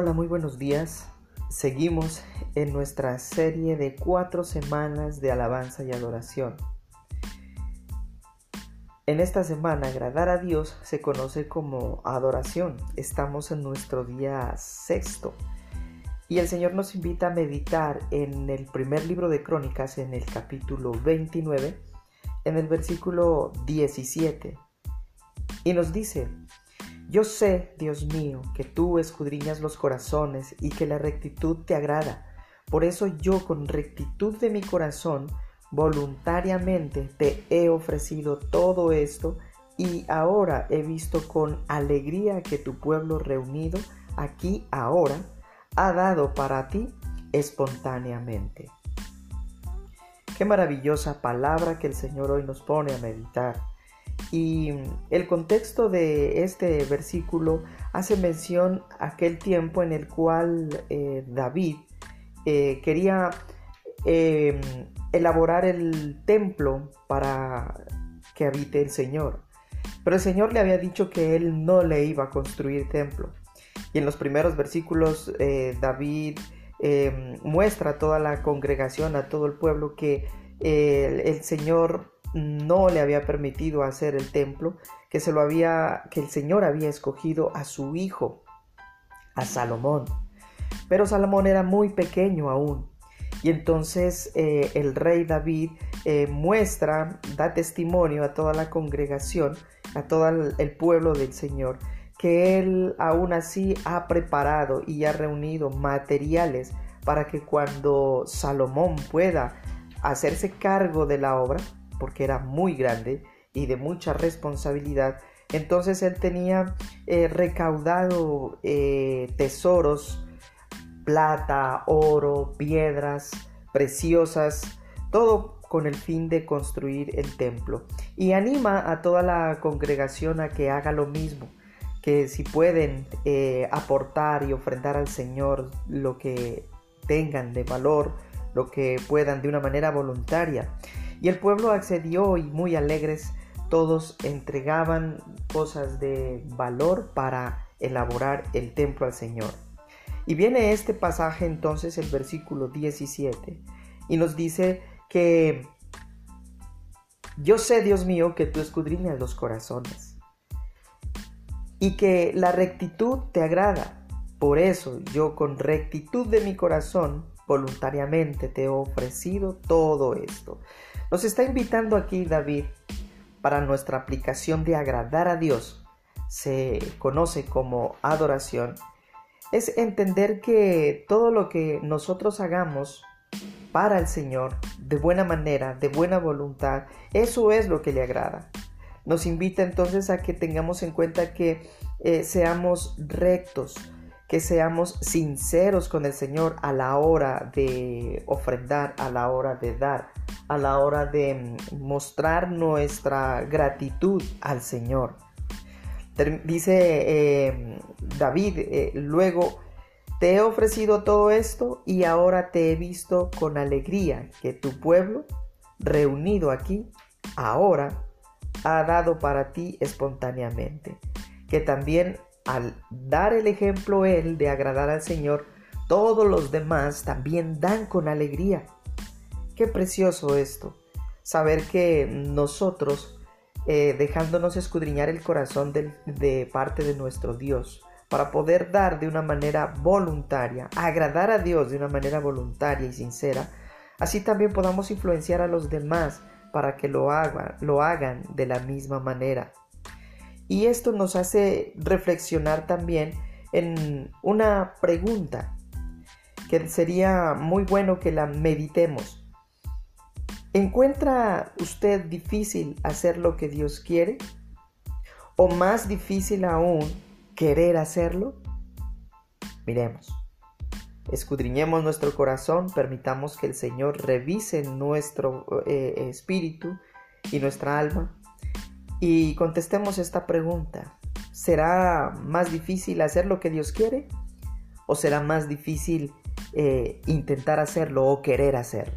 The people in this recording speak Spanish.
Hola, muy buenos días. Seguimos en nuestra serie de cuatro semanas de alabanza y adoración. En esta semana, agradar a Dios se conoce como adoración. Estamos en nuestro día sexto. Y el Señor nos invita a meditar en el primer libro de Crónicas, en el capítulo 29, en el versículo 17. Y nos dice, yo sé, Dios mío, que tú escudriñas los corazones y que la rectitud te agrada. Por eso yo con rectitud de mi corazón voluntariamente te he ofrecido todo esto y ahora he visto con alegría que tu pueblo reunido aquí ahora ha dado para ti espontáneamente. Qué maravillosa palabra que el Señor hoy nos pone a meditar. Y el contexto de este versículo hace mención a aquel tiempo en el cual eh, David eh, quería em, elaborar el templo para que habite el Señor. Pero el Señor le había dicho que él no le iba a construir templo. Y en los primeros versículos eh, David muestra a toda la congregación, a todo el pueblo, que el Señor no le había permitido hacer el templo, que se lo había que el Señor había escogido a su hijo, a Salomón. Pero Salomón era muy pequeño aún. Y entonces eh, el rey David eh, muestra, da testimonio a toda la congregación, a todo el pueblo del Señor, que él aún así ha preparado y ha reunido materiales para que cuando Salomón pueda hacerse cargo de la obra, porque era muy grande y de mucha responsabilidad, entonces él tenía eh, recaudado eh, tesoros, plata, oro, piedras preciosas, todo con el fin de construir el templo. Y anima a toda la congregación a que haga lo mismo, que si pueden eh, aportar y ofrendar al Señor lo que tengan de valor, lo que puedan de una manera voluntaria. Y el pueblo accedió y muy alegres todos entregaban cosas de valor para elaborar el templo al Señor. Y viene este pasaje entonces, el versículo 17, y nos dice que yo sé, Dios mío, que tú escudriñas los corazones y que la rectitud te agrada. Por eso yo con rectitud de mi corazón voluntariamente te he ofrecido todo esto. Nos está invitando aquí David para nuestra aplicación de agradar a Dios, se conoce como adoración, es entender que todo lo que nosotros hagamos para el Señor, de buena manera, de buena voluntad, eso es lo que le agrada. Nos invita entonces a que tengamos en cuenta que eh, seamos rectos, que seamos sinceros con el Señor a la hora de ofrendar, a la hora de dar, a la hora de mm, mostrar nuestra gratitud al Señor. Dice eh, David, eh, luego, te he ofrecido todo esto y ahora te he visto con alegría que tu pueblo, reunido aquí, ahora ha dado para ti espontáneamente, que también al dar el ejemplo él de agradar al Señor, todos los demás también dan con alegría. Qué precioso esto, saber que nosotros, eh, dejándonos escudriñar el corazón de, parte de nuestro Dios, para poder dar de una manera voluntaria, agradar a Dios de una manera voluntaria y sincera, así también podamos influenciar a los demás para que lo hagan, lo hagan de la misma manera. Y esto nos hace reflexionar también en una pregunta que sería muy bueno que la meditemos. ¿Encuentra usted difícil hacer lo que Dios quiere? ¿O más difícil aún querer hacerlo? Miremos. Escudriñemos nuestro corazón, permitamos que el Señor revise nuestro eh, espíritu y nuestra alma y contestemos esta pregunta. ¿Será más difícil hacer lo que Dios quiere? ¿O será más difícil eh, intentar hacerlo o querer hacerlo?